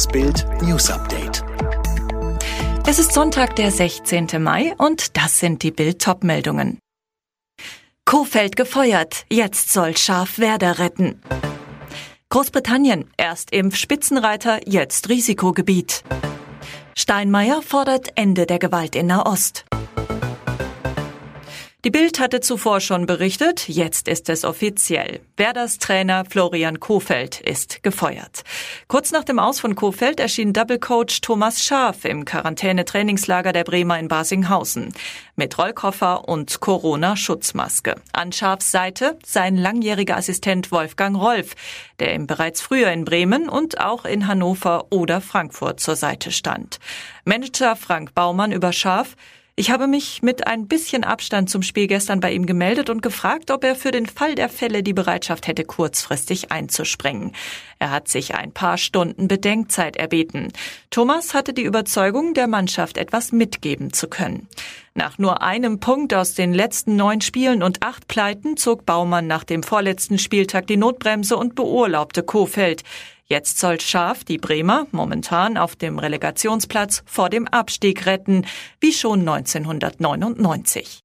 Das Bild News Update. Es ist Sonntag, der 16. Mai und das sind die Bild meldungen Kofeld gefeuert, jetzt soll Schaf Werder retten. Großbritannien, erst Impfspitzenreiter, jetzt Risikogebiet. Steinmeier fordert Ende der Gewalt in Nahost. Die Bild hatte zuvor schon berichtet, jetzt ist es offiziell. Werders Trainer Florian Kofeld ist gefeuert. Kurz nach dem Aus von Kofeld erschien Double Coach Thomas Schaaf im Quarantäne-Trainingslager der Bremer in Basinghausen. Mit Rollkoffer und Corona-Schutzmaske. An Schaafs Seite sein langjähriger Assistent Wolfgang Rolf, der ihm bereits früher in Bremen und auch in Hannover oder Frankfurt zur Seite stand. Manager Frank Baumann über Schaaf, ich habe mich mit ein bisschen Abstand zum Spiel gestern bei ihm gemeldet und gefragt, ob er für den Fall der Fälle die Bereitschaft hätte, kurzfristig einzuspringen. Er hat sich ein paar Stunden Bedenkzeit erbeten. Thomas hatte die Überzeugung, der Mannschaft etwas mitgeben zu können. Nach nur einem Punkt aus den letzten neun Spielen und acht Pleiten zog Baumann nach dem vorletzten Spieltag die Notbremse und beurlaubte Kofeld. Jetzt soll Schaf die Bremer, momentan auf dem Relegationsplatz, vor dem Abstieg retten, wie schon 1999.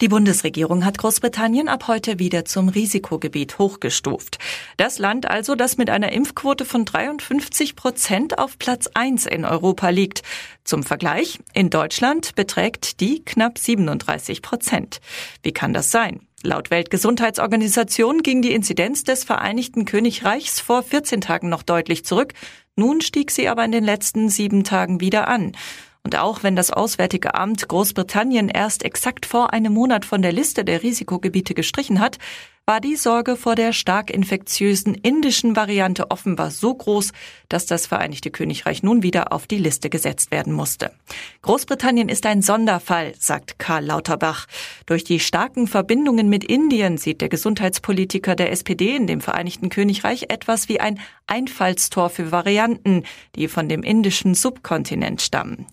Die Bundesregierung hat Großbritannien ab heute wieder zum Risikogebiet hochgestuft. Das Land also, das mit einer Impfquote von 53 Prozent auf Platz 1 in Europa liegt. Zum Vergleich, in Deutschland beträgt die knapp 37 Prozent. Wie kann das sein? Laut Weltgesundheitsorganisation ging die Inzidenz des Vereinigten Königreichs vor 14 Tagen noch deutlich zurück. Nun stieg sie aber in den letzten sieben Tagen wieder an. Und auch wenn das Auswärtige Amt Großbritannien erst exakt vor einem Monat von der Liste der Risikogebiete gestrichen hat, war die Sorge vor der stark infektiösen indischen Variante offenbar so groß, dass das Vereinigte Königreich nun wieder auf die Liste gesetzt werden musste. Großbritannien ist ein Sonderfall, sagt Karl Lauterbach. Durch die starken Verbindungen mit Indien sieht der Gesundheitspolitiker der SPD in dem Vereinigten Königreich etwas wie ein Einfallstor für Varianten, die von dem indischen Subkontinent stammen.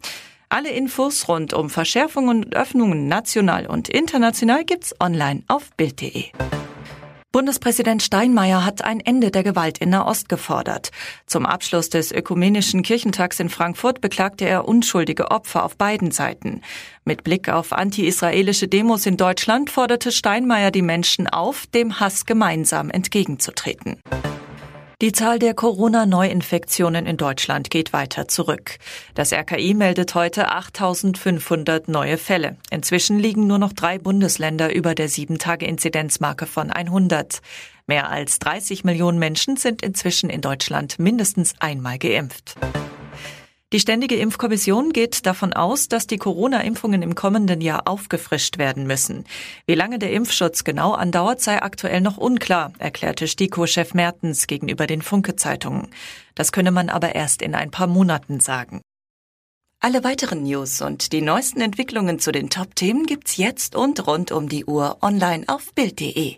Alle Infos rund um Verschärfungen und Öffnungen national und international gibt's online auf Bild.de. Bundespräsident Steinmeier hat ein Ende der Gewalt in Nahost gefordert. Zum Abschluss des ökumenischen Kirchentags in Frankfurt beklagte er unschuldige Opfer auf beiden Seiten. Mit Blick auf anti-israelische Demos in Deutschland forderte Steinmeier die Menschen auf, dem Hass gemeinsam entgegenzutreten. Die Zahl der Corona-Neuinfektionen in Deutschland geht weiter zurück. Das RKI meldet heute 8500 neue Fälle. Inzwischen liegen nur noch drei Bundesländer über der 7-Tage-Inzidenzmarke von 100. Mehr als 30 Millionen Menschen sind inzwischen in Deutschland mindestens einmal geimpft. Die Ständige Impfkommission geht davon aus, dass die Corona-Impfungen im kommenden Jahr aufgefrischt werden müssen. Wie lange der Impfschutz genau andauert, sei aktuell noch unklar, erklärte STIKO-Chef Mertens gegenüber den Funke-Zeitungen. Das könne man aber erst in ein paar Monaten sagen. Alle weiteren News und die neuesten Entwicklungen zu den Top-Themen gibt's jetzt und rund um die Uhr online auf Bild.de.